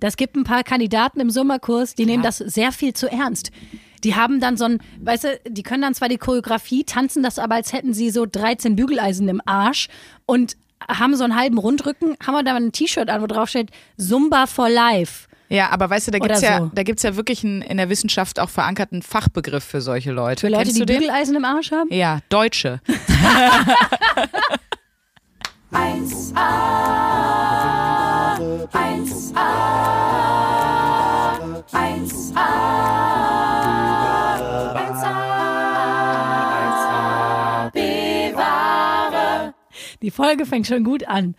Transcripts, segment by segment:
Das gibt ein paar Kandidaten im Sommerkurs, die nehmen das sehr viel zu ernst. Die haben dann so ein, weißt du, die können dann zwar die Choreografie, tanzen das aber, als hätten sie so 13 Bügeleisen im Arsch und haben so einen halben Rundrücken, haben wir da ein T-Shirt an, wo drauf steht Zumba for Life. Ja, aber weißt du, da Oder gibt's ja, so. da gibt's ja wirklich einen in der Wissenschaft auch verankerten Fachbegriff für solche Leute. Für Leute, Kennst die? Bügeleisen im Arsch haben? Ja, Deutsche. 1A, 1A, 1A, 1A, bewahre. Die Folge fängt schon gut an.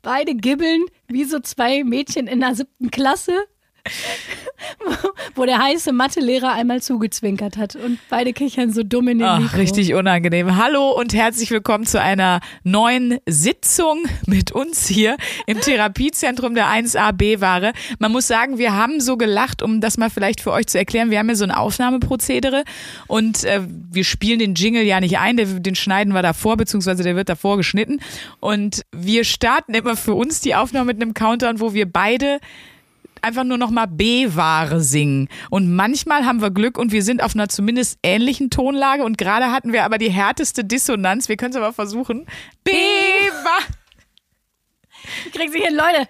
Beide gibbeln wie so zwei Mädchen in der siebten Klasse, wo der heiße Mathelehrer einmal zugezwinkert hat und beide kichern so dumm in den Ach, Mikro. richtig unangenehm. Hallo und herzlich willkommen zu einer neuen Sitzung mit uns hier im Therapiezentrum der 1AB-Ware. Man muss sagen, wir haben so gelacht, um das mal vielleicht für euch zu erklären. Wir haben ja so ein Aufnahmeprozedere und äh, wir spielen den Jingle ja nicht ein, den, den schneiden wir davor, beziehungsweise der wird davor geschnitten. Und wir starten immer für uns die Aufnahme mit einem Countdown, wo wir beide einfach nur noch mal B-Ware singen. Und manchmal haben wir Glück und wir sind auf einer zumindest ähnlichen Tonlage und gerade hatten wir aber die härteste Dissonanz. Wir können es aber versuchen. B-Ware. Kriegen Sie hin, Leute.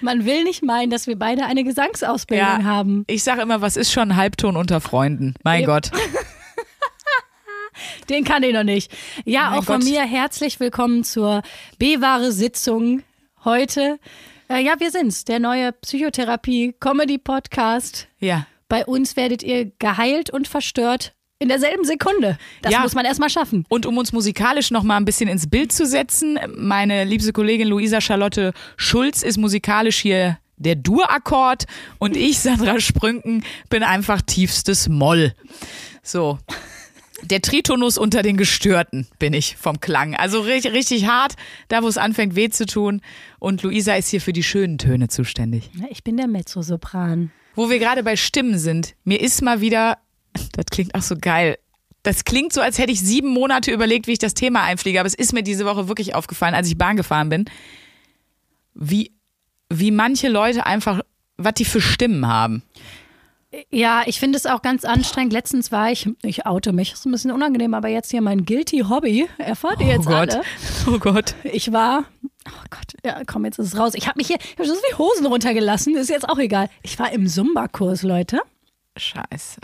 Man will nicht meinen, dass wir beide eine Gesangsausbildung haben. ich sage immer, was ist schon ein Halbton unter Freunden? Mein Ja. Gott. Den kann ich noch nicht. Ja, Mein auch von Gott. mir herzlich willkommen zur B-Ware-Sitzung heute. Äh, ja, wir sind's, der neue Psychotherapie-Comedy-Podcast. Ja. Bei uns werdet ihr geheilt und verstört in derselben Sekunde. Das Ja. muss man erstmal schaffen. Und um uns musikalisch noch mal ein bisschen ins Bild zu setzen, meine liebste Kollegin Luisa Charlotte Schulz ist musikalisch hier der Dur-Akkord und ich, Sandra Sprünken, bin einfach tiefstes Moll. So. Der Tritonus unter den Gestörten bin ich vom Klang. Also richtig, richtig hart, da wo es anfängt weh zu tun. Und Luisa ist hier für die schönen Töne zuständig. Ich bin der Mezzosopran. Wo wir gerade bei Stimmen sind, mir ist mal wieder, das klingt auch so geil. Das klingt so, als hätte ich sieben Monate überlegt, wie ich das Thema einfliege, aber es ist mir diese Woche wirklich aufgefallen, als ich Bahn gefahren bin, wie, wie manche Leute einfach, was die für Stimmen haben. Ja, ich finde es auch ganz anstrengend. Letztens war ich, ich oute mich, ist ein bisschen unangenehm, aber jetzt hier mein Guilty Hobby. Erfahrt ihr jetzt oh Gott. alle. Oh Gott. Ich war, oh Gott, ja, komm, jetzt ist es raus. Ich habe mich hier, ich habe so viele Hosen runtergelassen, ist jetzt auch egal. Ich war im Zumba-Kurs, Leute. Scheiße.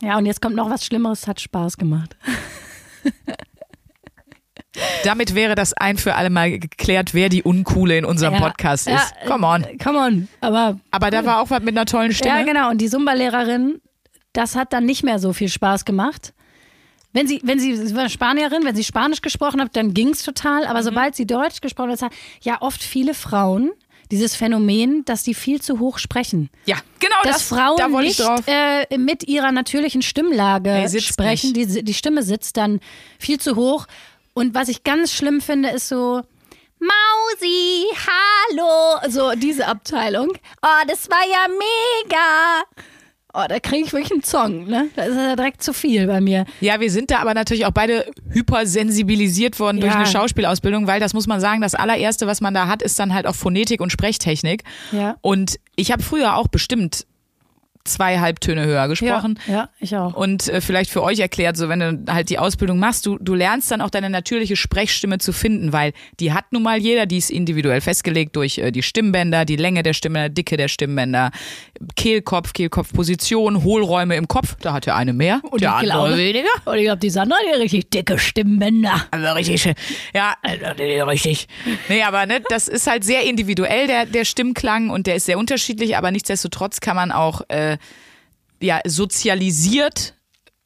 Ja, und jetzt kommt noch was Schlimmeres, hat Spaß gemacht. Damit wäre das ein für alle Mal geklärt, wer die Uncoole in unserem Ja, Podcast ja, ist. Come on. äh, Come on. Aber Aber da war auch was mit einer tollen Stimme. Ja, genau. Und die Zumba-Lehrerin, das hat dann nicht mehr so viel Spaß gemacht. Wenn sie, wenn sie, sie war Spanierin, wenn sie Spanisch gesprochen hat, dann ging's total. Mhm. Aber sobald sie Deutsch gesprochen hat, ja oft viele Frauen dieses Phänomen, dass die viel zu hoch sprechen. Ja, genau Dass das. Frauen da nicht äh, mit ihrer natürlichen Stimmlage sitzt sprechen. Die, die Stimme sitzt dann viel zu hoch. Und was ich ganz schlimm finde, ist so, Mausi, hallo, so diese Abteilung. Oh, das war ja mega. Oh, da kriege ich wirklich einen Zong, ne? Da ist ja direkt zu viel bei mir. Ja, wir sind da aber natürlich auch beide hypersensibilisiert worden durch Ja. eine Schauspielausbildung, weil das muss man sagen, das allererste, was man da hat, ist dann halt auch Phonetik und Sprechtechnik. Ja. Und ich habe früher auch bestimmt zwei Halbtöne höher gesprochen. Ja, ja ich auch. Und äh, vielleicht für euch erklärt, so wenn du halt die Ausbildung machst, du, du lernst dann auch deine natürliche Sprechstimme zu finden, weil die hat nun mal jeder, die ist individuell festgelegt durch äh, die Stimmbänder, die Länge der Stimme, Dicke der Stimmbänder, Kehlkopf, Kehlkopfposition, Hohlräume im Kopf, da hat der eine mehr und der ich andere glaube- weniger. Und ich glaube, die Sandra, die richtig dicke Stimmbänder. Also richtig, ja, also richtig. Nee, aber ne, das ist halt sehr individuell, der, der Stimmklang und der ist sehr unterschiedlich, aber nichtsdestotrotz kann man auch äh, ja, sozialisiert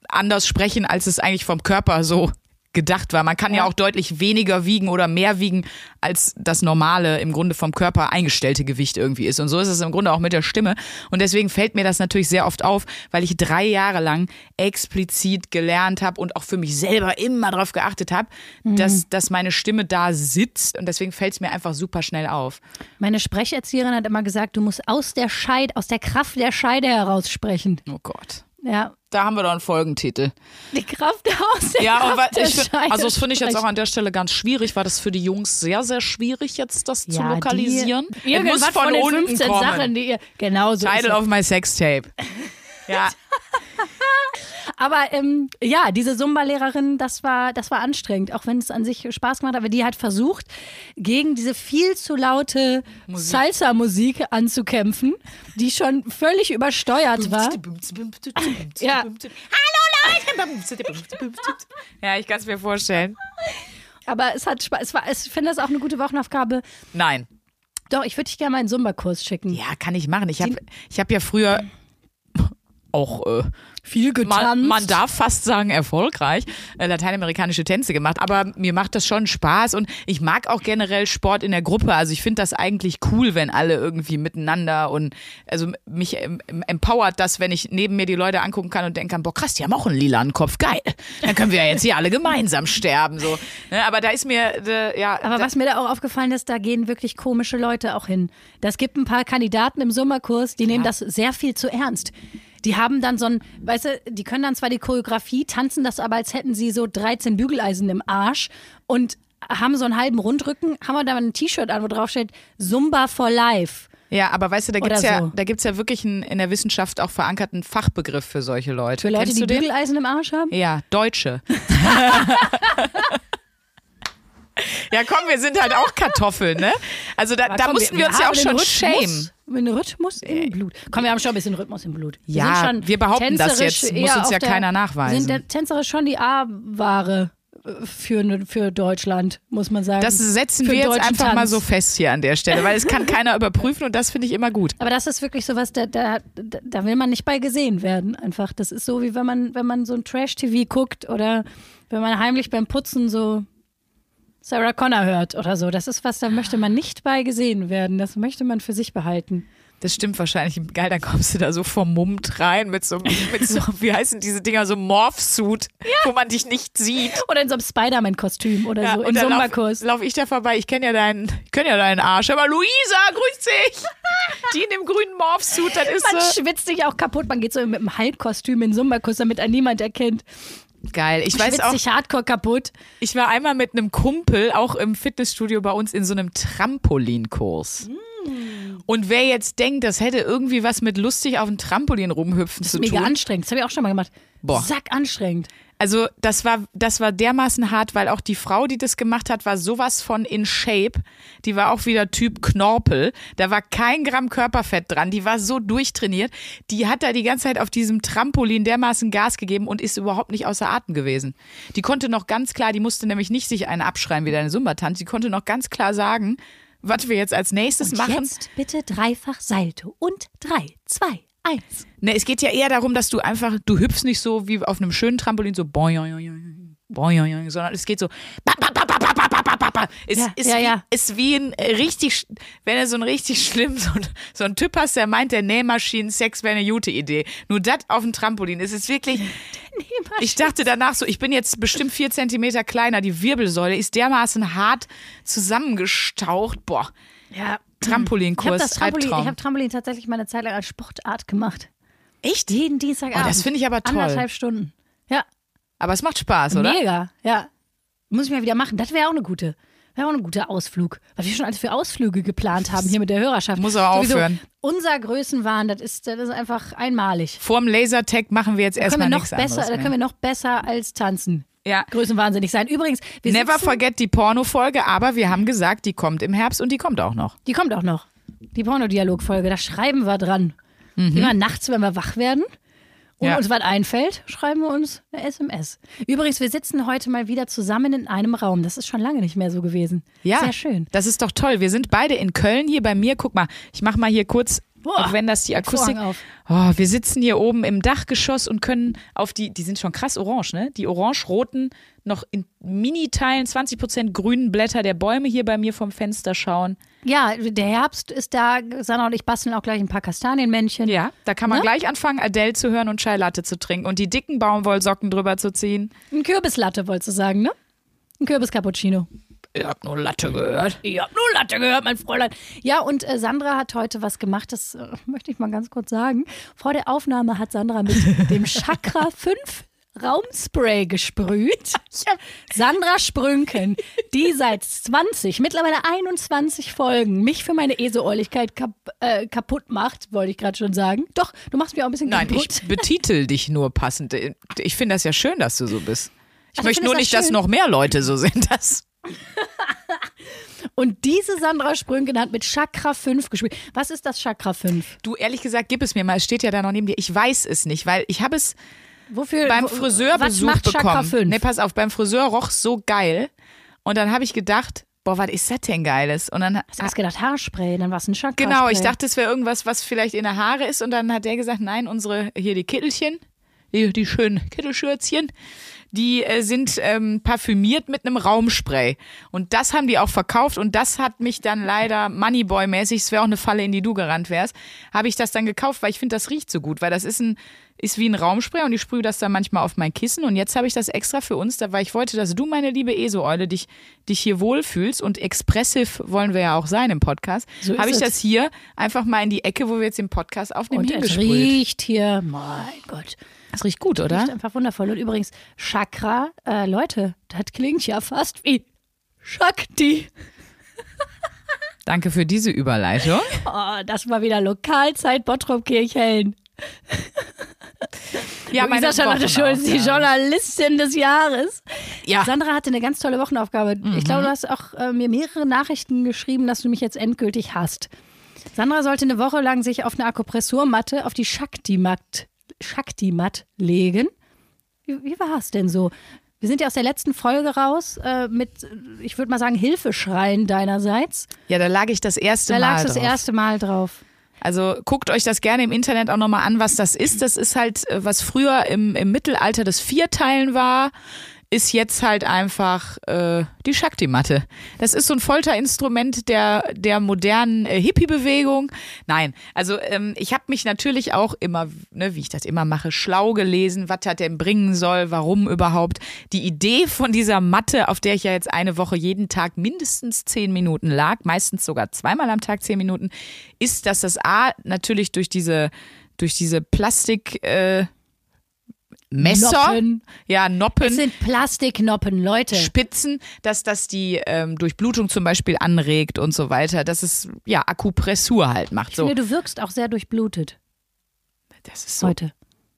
anders sprechen, als es eigentlich vom Körper so gedacht war. Man kann ja. Ja. auch deutlich weniger wiegen oder mehr wiegen, als das normale, im Grunde vom Körper eingestellte Gewicht irgendwie ist. Und so ist es im Grunde auch mit der Stimme. Und deswegen fällt mir das natürlich sehr oft auf, weil ich drei Jahre lang explizit gelernt habe und auch für mich selber immer darauf geachtet habe, dass, dass meine Stimme da sitzt. Und deswegen fällt es mir einfach super schnell auf. Meine Sprecherzieherin hat immer gesagt, du musst aus der Scheide, aus der Kraft der Scheide heraus sprechen. Oh Gott. Ja. Da haben wir doch einen Folgentitel. Die Kraft aus der Ja, Kraft der ich find, also das finde ich jetzt auch an der Stelle ganz schwierig. War das für die Jungs sehr, sehr schwierig, jetzt das zu Ja, lokalisieren? Die, Es muss von von den unten 15 kommen. Sachen, die ihr, genau so Title of my Sextape. Ja, Aber ähm, ja, diese Zumba-Lehrerin, das war, das war anstrengend, auch wenn es an sich Spaß gemacht hat. Aber die hat versucht, gegen diese viel zu laute Salsa-Musik anzukämpfen, die schon völlig übersteuert war. Ja. ja, ich kann es mir vorstellen. Aber es hat Spaß. Es war, ich finde das auch eine gute Wochenaufgabe. Nein. Doch, ich würde dich gerne mal einen Zumba-Kurs schicken. Ja, kann ich machen. Ich habe ich hab ja früher auch äh, Viel man, man darf fast sagen erfolgreich äh, lateinamerikanische Tänze gemacht, aber mir macht das schon Spaß und ich mag auch generell Sport in der Gruppe. Also ich finde das eigentlich cool, wenn alle irgendwie miteinander und also mich ähm, empowert das, wenn ich neben mir die Leute angucken kann und denken kann, boah krass, die haben auch einen lilanen Kopf, geil. Dann können wir ja jetzt hier alle gemeinsam sterben so. Ne, aber da ist mir äh, ja Aber was mir da auch aufgefallen ist, da gehen wirklich komische Leute auch hin. Das gibt ein paar Kandidaten im Sommerkurs, die nehmen das sehr viel zu ernst. Die haben dann so ein, weißt du, die können dann zwar die Choreografie, tanzen das aber, als hätten sie so 13 Bügeleisen im Arsch und haben so einen halben Rundrücken, haben wir da ein T-Shirt an, wo drauf steht Zumba for Life. ja, aber weißt du, da gibt's ja so. da gibt's ja wirklich einen in der Wissenschaft auch verankerten Fachbegriff für solche Leute. Für Leute, Kennst die? Bügeleisen im Arsch haben. Ja, Deutsche. ja, komm, wir sind halt auch Kartoffeln, ne? Also da, da komm, mussten wir, uns ja auch schon den schämen. Rhythmus, einen Rhythmus im Blut. Komm, wir haben schon ein bisschen Rhythmus im Blut. Wir Ja, sind schon wir behaupten das jetzt, muss uns ja der- keiner nachweisen. Sind der tänzerisch schon die A-Ware äh, für, für Deutschland, muss man sagen. Das setzen Für wir jetzt einfach mal Tanz. so fest hier an der Stelle, weil es kann keiner überprüfen und das finde ich immer gut. Aber das ist wirklich sowas, da, da da will man nicht bei gesehen werden. Einfach. Das ist so, wie wenn man, wenn man so ein Trash-TV guckt oder wenn man heimlich beim Putzen so Sarah Connor hört oder so. Das ist was, da möchte man nicht bei gesehen werden. Das möchte man für sich behalten. Das stimmt wahrscheinlich. Geil, dann kommst du da so vermummt rein mit so, mit so wie heißen diese Dinger, so Morph-Suit, wo man dich nicht sieht. Oder in so einem Spider-Man-Kostüm oder Ja, so, im dann lauf, Sommerkurs. lauf ich da vorbei. Ich kenne ja deinen, ich kenn ja deinen Arsch. Aber Luisa, grüß dich. Die in dem grünen Morph-Suit, das ist Man so. schwitzt sich auch kaputt. Man geht so mit einem Halbkostüm in den Sommerkurs, damit einen niemand erkennt. Geil. Ich weiß auch, hardcore kaputt. ich war einmal mit einem Kumpel auch im Fitnessstudio bei uns in so einem Trampolinkurs. Und wer jetzt denkt, das hätte irgendwie was mit lustig auf dem Trampolin rumhüpfen zu Mega tun. anstrengend. Das habe ich auch schon mal gemacht. Boah. Sack anstrengend. Also das war, das war dermaßen hart, weil auch die Frau, die das gemacht hat, war sowas von in Shape. Die war auch wieder Typ Knorpel. Da war kein Gramm Körperfett dran. Die war so durchtrainiert. Die hat da die ganze Zeit auf diesem Trampolin dermaßen Gas gegeben und ist überhaupt nicht außer Atem gewesen. Die konnte noch ganz klar, die musste nämlich nicht sich einen abschreien wie deine Sumba-Tante. Die konnte noch ganz klar sagen, was wir jetzt als nächstes Und machen. jetzt bitte dreifach Salto. Und drei, zwei, eins. Ne, es geht ja eher darum, dass du einfach, du hüpfst nicht so wie auf einem schönen Trampolin, so boing, boing, sondern es geht so. Es ja, ist, ja, wie, ja. ist wie ein äh, richtig, wenn er so ein richtig schlimm, so ein, so ein Typ hast, der meint, der Nähmaschinen-Sex wäre eine gute Idee. Nur das auf dem Trampolin. Es ist wirklich. Ich dachte danach so, ich bin jetzt bestimmt vier Zentimeter kleiner. Die Wirbelsäule ist dermaßen hart zusammengestaucht. Boah. Ja, ich habe Trampolinkurs, Trampolin, ich habe Trampolin tatsächlich mal eine Zeit lang als Sportart gemacht. Echt? Jeden Dienstagabend. Oh, das finde ich aber toll. Anderthalb Stunden. Ja, Aber es macht Spaß, oder? mega. Ja, muss ich mal wieder machen. Das wäre auch eine gute, wäre auch ein guter Ausflug. Was wir schon alles für Ausflüge geplant haben hier mit der Hörerschaft. Muss aber Sowieso, aufhören. Unser Größenwahn, das ist, das ist einfach einmalig. Vorm Lasertag machen wir jetzt Da erstmal nichts besser, anderes da können wir noch besser als tanzen. Ja. Größenwahnsinnig sein. Übrigens, wir Never sitzen, forget die Porno-Folge, aber wir haben gesagt, die kommt im Herbst und die kommt auch noch. Die kommt auch noch. Die Pornodialogfolge, da schreiben wir dran. Immer nachts, wenn wir wach werden und Mhm. Ja. uns was einfällt, schreiben wir uns eine SMS. Übrigens, wir sitzen heute mal wieder zusammen in einem Raum. Das ist schon lange nicht mehr so gewesen. Ja, Sehr schön. Das ist doch toll. Wir sind beide in Köln hier bei mir. Guck mal, ich mach mal hier kurz, Boah, auch wenn das die Akustik. Oh, wir sitzen hier oben im Dachgeschoss und können auf die, die sind schon krass orange, ne? Die orange-roten, noch in Mini-Teilen, 20% grünen Blätter der Bäume hier bei mir vom Fenster schauen. Ja, der Herbst ist da. Sanna und ich basteln auch gleich ein paar Kastanienmännchen. Ja, da kann man Ne? gleich anfangen, Adele zu hören und Chai Latte zu trinken und die dicken Baumwollsocken drüber zu ziehen. Ein Kürbislatte, wolltest du sagen, ne? Ein Kürbis-Cappuccino. Ihr habt nur Latte gehört. Ich hab nur Latte gehört, mein Fräulein. Ja, und äh, Sandra hat heute was gemacht, das äh, möchte ich mal ganz kurz sagen. Vor der Aufnahme hat Sandra mit dem Chakra 5 Raumspray gesprüht. Sandra Sprünken, die seit 20, mittlerweile 21 Folgen mich für meine Eseohrlichkeit kap äh, kaputt macht, wollte ich gerade schon sagen. Doch, du machst mich auch ein bisschen Nein, kaputt. ich betitel dich nur passend. Ich finde das ja schön, dass du so bist. Ich Also, möchte nur du nicht, das dass schön? noch mehr Leute so sind. Das Und diese Sandra Sprünken hat mit Chakra 5 gespielt. Was ist das Chakra 5? du, ehrlich gesagt, gib es mir mal. Es steht ja da noch neben dir. Ich weiß es nicht, weil ich habe es Wofür? beim wo- Friseur was macht Chakra bekommen. 5? Nee, pass auf, beim Friseur roch so geil. Und dann habe ich gedacht, boah, was ist das denn Geiles? Und dann Hast du erst gedacht Haarspray, dann war es ein Chakra. Genau, ich dachte, es wäre irgendwas, was vielleicht in der Haare ist. Und dann hat der gesagt, nein, unsere, hier die Kittelchen, die, die schönen Kittelschürzchen, die äh, sind ähm, parfümiert mit einem Raumspray. Und das haben die auch verkauft. Und das hat mich dann leider Moneyboy-mäßig, es wäre auch eine Falle, in die du gerannt wärst, habe ich das dann gekauft, weil ich finde, das riecht so gut. Weil das ist ein ist wie ein Raumspray und ich sprühe das dann manchmal auf mein Kissen. Und jetzt habe ich das extra für uns, weil ich wollte, dass du, meine liebe ESO-Eule, dich, dich hier wohlfühlst. Und expressiv wollen wir ja auch sein im Podcast. So habe ich es. das hier einfach mal in die Ecke, wo wir jetzt den Podcast aufnehmen, Und es hingesprüht. riecht hier, mein Gott. Das riecht gut, oder? Riecht einfach wundervoll. Und übrigens, Chakra, äh, Leute, das klingt ja fast wie Shakti. Danke für diese Überleitung. Oh, das war wieder Lokalzeit Bottrop Kirchhellen. Ja, Luisa Charlotte Schulz, die. Journalistin des Jahres. Ja. Sandra hatte eine ganz tolle Wochenaufgabe. Ich glaube, du hast auch äh, mir mehrere Nachrichten geschrieben, dass du mich jetzt endgültig hast. Sandra sollte eine Woche lang sich auf eine Akupressurmatte auf die Shakti-Matt Shakti legen. Wie, wie war es denn so? Wir sind ja aus der letzten Folge raus äh, mit, ich würde mal sagen, Hilfeschreien deinerseits. Ja, da lag ich das erste Da Mal lagst du das drauf. erste Mal drauf. Also guckt euch das gerne im Internet auch nochmal an, was das ist. Das ist halt, äh, was früher im, im Mittelalter das Vierteilen war, ist jetzt halt einfach äh, die Shakti-Matte. Das ist so ein Folterinstrument der, der modernen äh, Hippie-Bewegung. Nein, also ähm, ich habe mich natürlich auch immer, ne, wie ich das immer mache, schlau gelesen, was das denn bringen soll, warum überhaupt. Die Idee von dieser Matte, auf der ich ja jetzt eine Woche jeden Tag mindestens zehn Minuten lag, meistens sogar zweimal am Tag zehn Minuten, ist, dass das A natürlich durch diese, durch diese Plastik... Äh, Messer, Noppen. ja, Noppen, Es sind Plastiknoppen, Leute. Spitzen, dass das die ähm, Durchblutung zum Beispiel anregt und so weiter, dass es ja Akupressur halt macht. Ich So, finde, du wirkst auch sehr durchblutet das ist so. heute.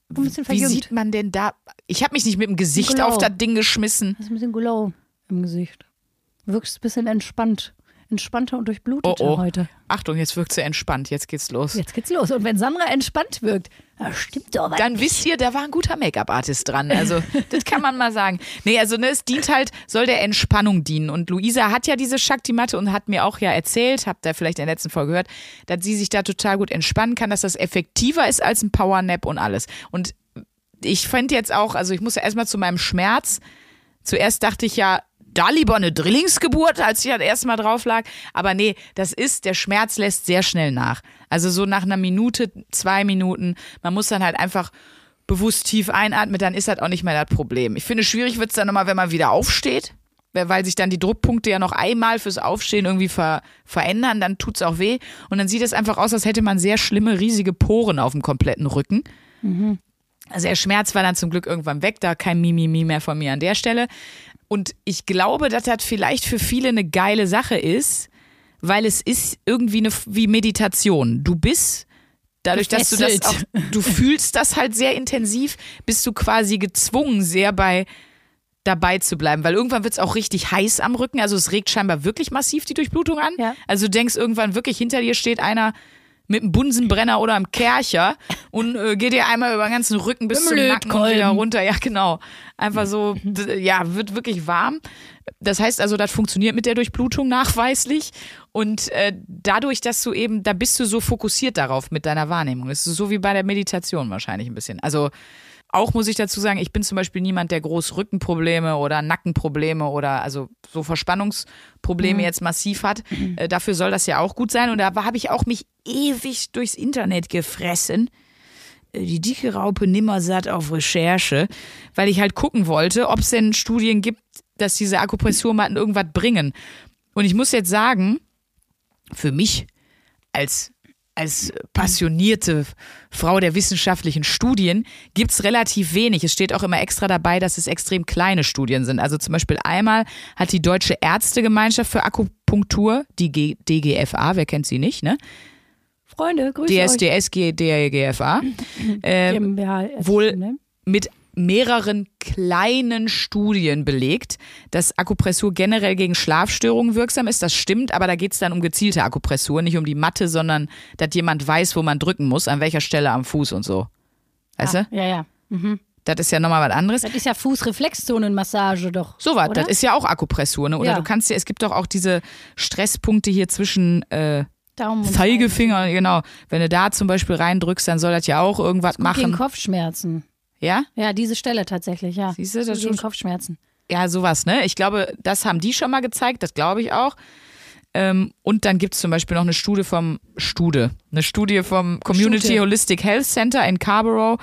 Ein bisschen Wie verjüngt. sieht man denn da? Ich habe mich nicht mit dem Gesicht Glow. auf das Ding geschmissen. Das ist ein bisschen Glow im Gesicht. Wirkst ein bisschen entspannt. Entspannter und Oh durchbluteter oh. heute. Achtung, jetzt wirkt sie entspannt. Jetzt geht's los. Jetzt geht's los. Und wenn Sandra entspannt wirkt, stimmt doch was. Dann wisst ihr, da war ein guter Make-up-Artist dran. Also, das kann man mal sagen. Nee, also, ne, es dient halt, soll der Entspannung dienen. Und Luisa hat ja diese Shakti-Matte und hat mir auch ja erzählt, habt ihr vielleicht in der letzten Folge gehört, dass sie sich da total gut entspannen kann, dass das effektiver ist als ein Powernap und alles. Und ich fand jetzt auch, also ich muss ja erstmal zu meinem Schmerz. Zuerst dachte ich ja, da lieber eine Drillingsgeburt, als ich das erste Mal drauf lag. Aber nee, das ist, der Schmerz lässt sehr schnell nach. Also so nach einer Minute, zwei Minuten. Man muss dann halt einfach bewusst tief einatmen, dann ist das auch nicht mehr das Problem. Ich finde, schwierig wird es dann nochmal, wenn man wieder aufsteht. Weil sich dann die Druckpunkte ja noch einmal fürs Aufstehen irgendwie ver verändern, dann tut's auch weh. Und dann sieht es einfach aus, als hätte man sehr schlimme, riesige Poren auf dem kompletten Rücken. Also der Schmerz war dann zum Glück irgendwann weg, da kein Mimimi mehr von mir an der Stelle. Und ich glaube, dass das vielleicht für viele eine geile Sache ist, weil es ist irgendwie eine, wie Meditation. Du bist, dadurch, dass du das auch, du fühlst das halt sehr intensiv, bist du quasi gezwungen, sehr bei dabei zu bleiben, weil irgendwann wird es auch richtig heiß am Rücken. Also es regt scheinbar wirklich massiv die Durchblutung an. Ja. Also du denkst irgendwann wirklich, hinter dir steht einer mit einem Bunsenbrenner oder einem Kercher und äh, geht dir einmal über den ganzen Rücken bis zum Nacken und wieder runter. Ja, genau. Einfach so, ja, wird wirklich warm. Das heißt also, das funktioniert mit der Durchblutung nachweislich. Und äh, dadurch, dass du eben, da bist du so fokussiert darauf mit deiner Wahrnehmung. Das ist so wie bei der Meditation wahrscheinlich ein bisschen. Also auch muss ich dazu sagen, ich bin zum Beispiel niemand, der groß Rückenprobleme oder Nackenprobleme oder also so Verspannungsprobleme jetzt massiv hat. Äh, dafür soll das ja auch gut sein. Und da habe ich auch mich ewig durchs Internet gefressen. Äh, Die dicke Raupe nimmer satt auf Recherche, weil ich halt gucken wollte, ob es denn Studien gibt, dass diese Akupressurmatten irgendwas bringen. Und ich muss jetzt sagen, für mich als als passionierte Frau der wissenschaftlichen Studien gibt's relativ wenig. Es steht auch immer extra dabei, dass es extrem kleine Studien sind. Also zum Beispiel einmal hat die Deutsche Ärztegemeinschaft für Akupunktur, die G DGFA, wer kennt sie nicht, ne? Freunde, grüße euch. DSDS, DGFA, äh, wohl ne? mit mehreren kleinen Studien belegt, dass Akupressur generell gegen Schlafstörungen wirksam ist. Das stimmt, aber da geht's dann um gezielte Akupressur, nicht um die Matte, sondern dass jemand weiß, wo man drücken muss, an welcher Stelle am Fuß und so. Weißt Ah, du? ja, ja. Das ist ja nochmal was anderes. Das ist ja Fußreflexzonenmassage doch. So was, das ist ja auch Akupressur, ne? Oder Ja. du kannst ja, es gibt doch auch diese Stresspunkte hier zwischen äh, Daumen und Zeigefinger, genau. Wenn du da zum Beispiel reindrückst, dann soll das ja auch irgendwas. Gegen machen. Kopfschmerzen. Ja? Ja, diese Stelle tatsächlich, ja. Siehst du, das tut- Kopfschmerzen. Ja, sowas, ne? Ich glaube, das haben die schon mal gezeigt, das glaube ich auch. Ähm, und dann gibt's zum Beispiel noch eine Studie vom Stude, eine Studie vom Community Stute. Holistic Health Center in Carrborough.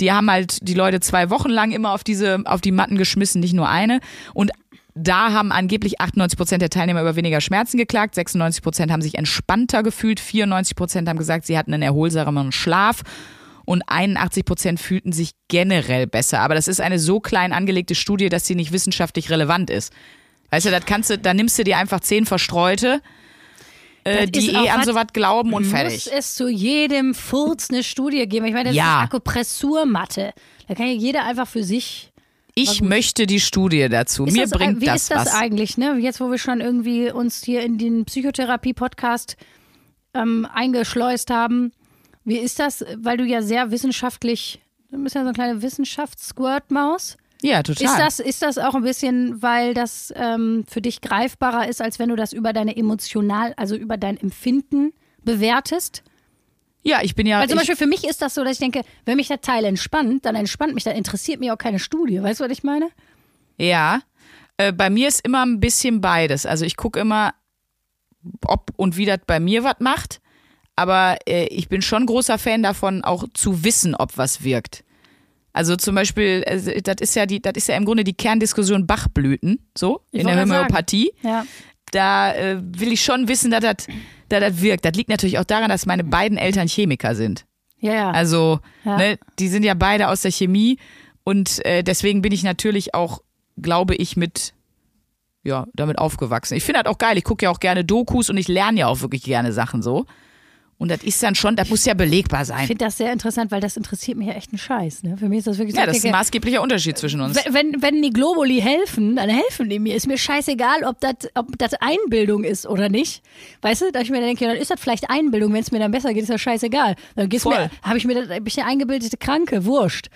Die haben halt die Leute zwei Wochen lang immer auf diese, auf die Matten geschmissen, nicht nur eine. Und da haben angeblich 98 Prozent der Teilnehmer über weniger Schmerzen geklagt, 96 Prozent haben sich entspannter gefühlt, 94 Prozent haben gesagt, sie hatten einen erholsameren Schlaf und 81 Prozent fühlten sich generell besser. Aber das ist eine so klein angelegte Studie, dass sie nicht wissenschaftlich relevant ist. Weißt du, das kannst du, da nimmst du dir einfach zehn verstreute, äh, Das die eh an sowas glauben und Muss fertig. es zu jedem Furz eine Studie geben? Ich meine, das Ja. ist Akupressurmatte. Da kann ja jeder einfach für sich. Ich möchte die Studie dazu. Ist Mir das, bringt wie das ist das was. eigentlich, ne? Jetzt, wo wir schon irgendwie uns hier in den Psychotherapie-Podcast ähm, eingeschleust haben. Wie ist das? Weil du ja sehr wissenschaftlich, du bist ja so eine kleine Wissenschafts-Squirt-Maus. Ja, total. Ist das, ist das auch ein bisschen, weil das ähm, für dich greifbarer ist, als wenn du das über deine emotional, also über dein Empfinden bewertest? ja, ich bin ja. Weil zum Beispiel für mich ist das so, dass ich denke, wenn mich der Teil entspannt, dann entspannt mich, dann interessiert mich auch keine Studie. Weißt du, was ich meine? Ja, äh, bei mir ist immer ein bisschen beides. Also ich gucke immer, ob und wie das bei mir was macht. Aber äh, ich bin schon großer Fan davon, auch zu wissen, ob was wirkt. Also zum Beispiel, äh, das ist ja die, das ist ja im Grunde die Kerndiskussion Bachblüten, so Ich in der Homöopathie. Ja. Da äh, will ich schon wissen, dass das, dass das wirkt. Das liegt natürlich auch daran, dass meine beiden Eltern Chemiker sind. Ja, ja. Also, Ja. ne, die sind ja beide aus der Chemie und äh, deswegen bin ich natürlich auch, glaube ich, mit ja, damit aufgewachsen. Ich finde das auch geil. Ich gucke ja auch gerne Dokus und ich lerne ja auch wirklich gerne Sachen so. Und das ist dann schon, das muss ja belegbar ich sein. finde das sehr interessant, weil das interessiert mich ja echt einen Scheiß. Ne? Für mich ist das wirklich so, Ja, ich das ist ein maßgeblicher Unterschied zwischen uns. wenn, wenn, die Globuli helfen, dann helfen die mir. Ist mir scheißegal, ob das ob das Einbildung ist oder nicht. Weißt du, da ich mir dann denke, dann ist das vielleicht Einbildung, wenn es mir dann besser geht, ist das scheißegal. Dann geht's Voll. mir, habe ich mir das, hab ich eine eingebildete Kranke, wurscht.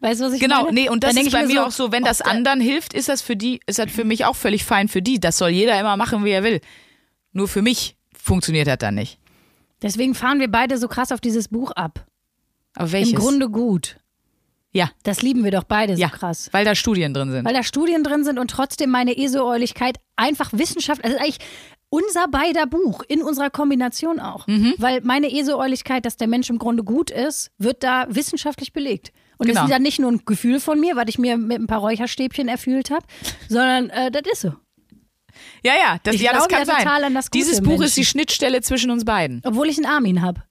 Weißt du, was ich Genau, meine? nee, und das ist ich bei mir so, auch so, wenn das der- anderen hilft, ist das für die, ist das für mich auch völlig fein für die. Das soll jeder immer machen, wie er will. Nur für mich funktioniert das dann nicht. Deswegen fahren wir beide so krass auf dieses Buch ab. Aber welches? Im Grunde gut. ja, Das lieben wir doch beide ja, so krass. weil da Studien drin sind. Weil da Studien drin sind und trotzdem meine ESO-Euligkeit einfach Wissenschaft, also eigentlich unser beider Buch in unserer Kombination auch. Mhm. Weil meine ESO-Euligkeit, dass der Mensch im Grunde gut ist, wird da wissenschaftlich belegt. Und Genau. das ist dann nicht nur ein Gefühl von mir, was ich mir mit ein paar Räucherstäbchen erfüllt habe, sondern äh, das ist so. Ja, ja, das, Ich ja, das kann ja sein. total an das Gute Dieses Buch Menschen. ist die Schnittstelle zwischen uns beiden. Obwohl ich einen Armin habe,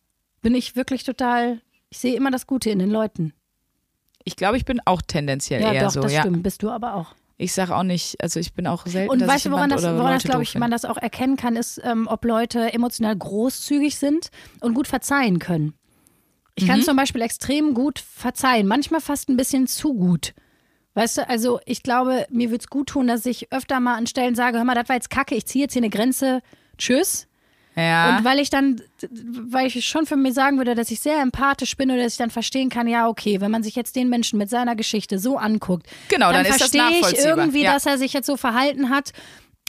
bin ich wirklich total, ich sehe immer das Gute in den Leuten. Ich glaube, ich bin auch tendenziell Ja, eher doch, so. das ja. stimmt, bist du aber auch. Ich sage auch nicht, also ich bin auch selten. Und weißt du, woran das, woran das glaube ich, man das auch erkennen kann, ist, ähm, ob Leute emotional großzügig sind und gut verzeihen können. Ich Mhm. kann zum Beispiel extrem gut verzeihen, manchmal fast ein bisschen zu gut. Weißt du, also ich glaube, mir würde es gut tun, dass ich öfter mal an Stellen sage, hör mal, das war jetzt kacke, ich ziehe jetzt hier eine Grenze, tschüss. Ja. Und weil ich dann, weil ich schon für mich sagen würde, dass ich sehr empathisch bin oder dass ich dann verstehen kann, ja, okay, wenn man sich jetzt den Menschen mit seiner Geschichte so anguckt, Genau, dann, dann verstehe ich irgendwie, Ja. dass er sich jetzt so verhalten hat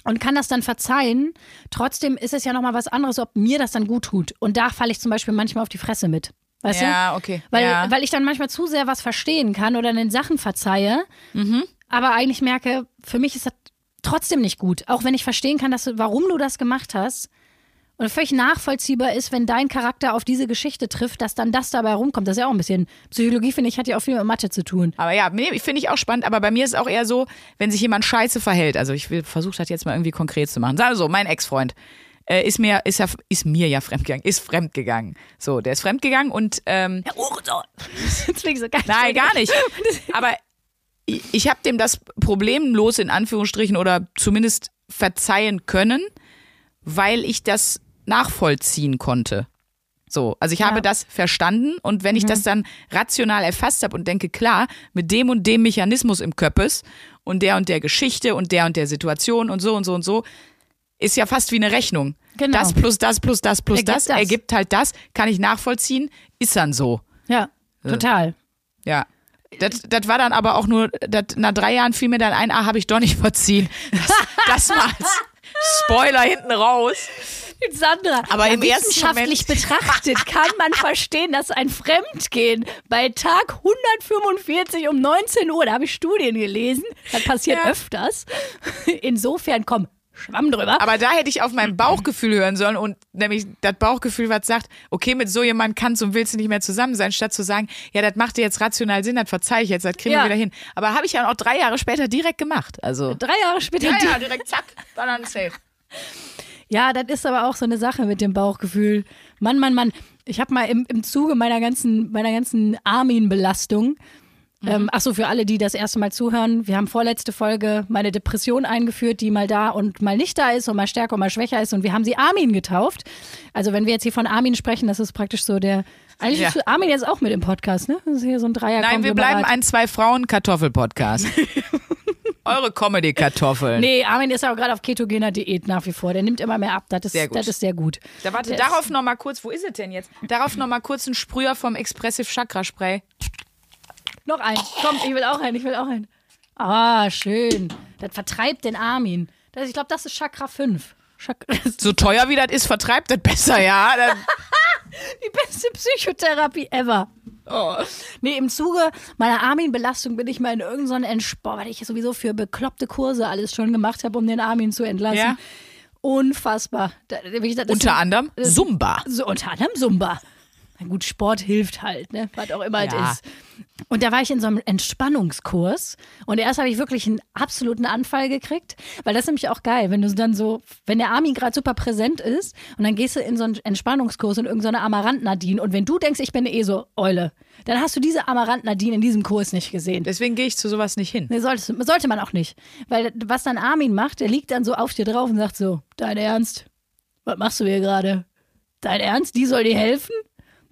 und kann das dann verzeihen. Trotzdem ist es ja nochmal was anderes, ob mir das dann gut tut. Und da falle ich zum Beispiel manchmal auf die Fresse mit. Weißt du? ja, okay. Weil, ja. weil ich dann manchmal zu sehr was verstehen kann oder den Sachen verzeihe, Mhm. aber eigentlich merke, für mich ist das trotzdem nicht gut. Auch wenn ich verstehen kann, dass du, warum du das gemacht hast. Und völlig nachvollziehbar ist, wenn dein Charakter auf diese Geschichte trifft, dass dann das dabei rumkommt. Das ist ja auch ein bisschen, Psychologie, finde ich, hat ja auch viel mit Mathe zu tun. Aber ja, nee, finde ich auch spannend. Aber bei mir ist es auch eher so, wenn sich jemand scheiße verhält. Also ich will versuche das jetzt mal irgendwie konkret zu machen. Sagen wir so, mein Ex-Freund äh, ist mir ist ja ist mir ja fremdgegangen, ist fremdgegangen. So, der ist fremdgegangen und ähm, Herr Uhrensohn. Das klingt so geil. Nein, gar nicht. Aber ich, ich habe dem das problemlos in Anführungsstrichen oder zumindest verzeihen können, weil ich das nachvollziehen konnte. So, also ich Ja. habe das verstanden und wenn ich das dann rational erfasst habe und denke, klar, mit dem und dem Mechanismus im Köppes und der und der Geschichte und der und der Situation und so und so und so, ist ja fast wie eine Rechnung. Genau. Das plus das plus das plus Ergibt das, das. ergibt halt das, kann ich nachvollziehen, ist dann so. Ja, total. Ja. Das, das war dann aber auch nur, das, nach drei Jahren fiel mir dann ein, ah, habe ich doch nicht verziehen. Das, das als Spoiler hinten raus. Sandra, Aber ja, im wissenschaftlich betrachtet kann man verstehen, dass ein Fremdgehen bei Tag 145 um 19 Uhr, da habe ich Studien gelesen, das passiert Ja. öfters. Insofern, komm, Schwamm drüber. Aber da hätte ich auf mein Bauchgefühl hören sollen und nämlich das Bauchgefühl, was sagt, okay, mit so jemandem kannst und willst du nicht mehr zusammen sein, statt zu sagen, ja, das macht dir jetzt rational Sinn, das verzeih ich jetzt, das kriegen Ja. wir wieder hin. Aber habe ich ja auch drei Jahre später direkt gemacht. Also. Drei Jahre später. Ja, ja, direkt zack, dann safe. Ja, das ist aber auch so eine Sache mit dem Bauchgefühl. Mann, Mann, Mann. Ich habe mal im, im Zuge meiner ganzen, meiner ganzen Armin-Belastung, ähm, ach so, für alle, die das erste Mal zuhören, wir haben vorletzte Folge meine Depression eingeführt, die mal da und mal nicht da ist und mal stärker und mal schwächer ist und wir haben sie Armin getauft. Also wenn wir jetzt hier von Armin sprechen, das ist praktisch so der, eigentlich Ja. ist Armin jetzt auch mit im Podcast, ne? Das ist hier so ein dreier Nein, wir bleiben ein Zwei-Frauen-Kartoffel-Podcast. Eure Comedy-Kartoffeln. Nee, Armin ist aber gerade auf ketogener Diät nach wie vor. Der nimmt immer mehr ab. Das ist Sehr gut. Das ist sehr gut. Da warte, Der darauf noch mal kurz, wo ist es denn jetzt? Darauf noch mal kurz ein Sprüher vom Expressive Chakra Spray. Noch ein. Komm, ich will auch einen, ich will auch einen. Ah, schön. Das vertreibt den Armin. Das, ich glaube, das ist Chakra 5. Chak So teuer wie das ist, vertreibt das besser, ja. Dann, die beste Psychotherapie ever. Oh. Nee, im Zuge meiner Armin-Belastung bin ich mal in irgendeinen Entsport, weil ich sowieso für bekloppte Kurse alles schon gemacht habe, um den Armin zu entlassen. Ja. Unfassbar. Da, das unter anderem Zumba. So unter anderem Zumba. Gut, Sport hilft halt, ne? Was auch immer Ja. es ist. Und da war ich in so einem Entspannungskurs und erst habe ich wirklich einen absoluten Anfall gekriegt, weil das ist nämlich auch geil, wenn du dann so, wenn der Armin gerade super präsent ist und dann gehst du in so einen Entspannungskurs in irgendeine Amarant Nadine und wenn du denkst, ich bin eh so Eule, dann hast du diese Amarant Nadine in diesem Kurs nicht gesehen. Deswegen gehe ich zu sowas nicht hin. Nee, solltest, du- sollte man auch nicht. Weil was dann Armin macht, der liegt dann so auf dir drauf und sagt so, dein Ernst? Was machst du hier gerade? Dein Ernst? Die soll dir helfen?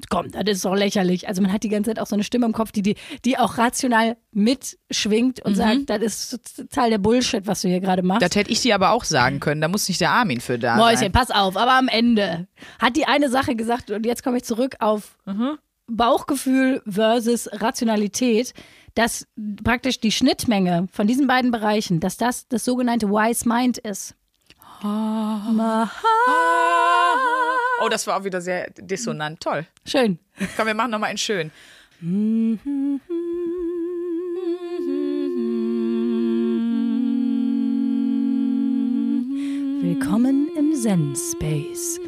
Komm, das ist doch lächerlich. Also man hat die ganze Zeit auch so eine Stimme im Kopf, die, die, die auch rational mitschwingt und sagt, das ist total der Bullshit, was du hier gerade machst. Das hätte ich dir aber auch sagen können. Da muss nicht der Armin für da Mäuschen, sein. pass auf, aber am Ende hat die eine Sache gesagt und jetzt komme ich zurück auf Bauchgefühl versus Rationalität, dass praktisch die Schnittmenge von diesen beiden Bereichen, dass das das sogenannte Wise Mind ist. Maha. Oh, das war auch wieder sehr dissonant. Toll. Schön. Komm, wir machen noch mal einen schön. Willkommen im Zen Space.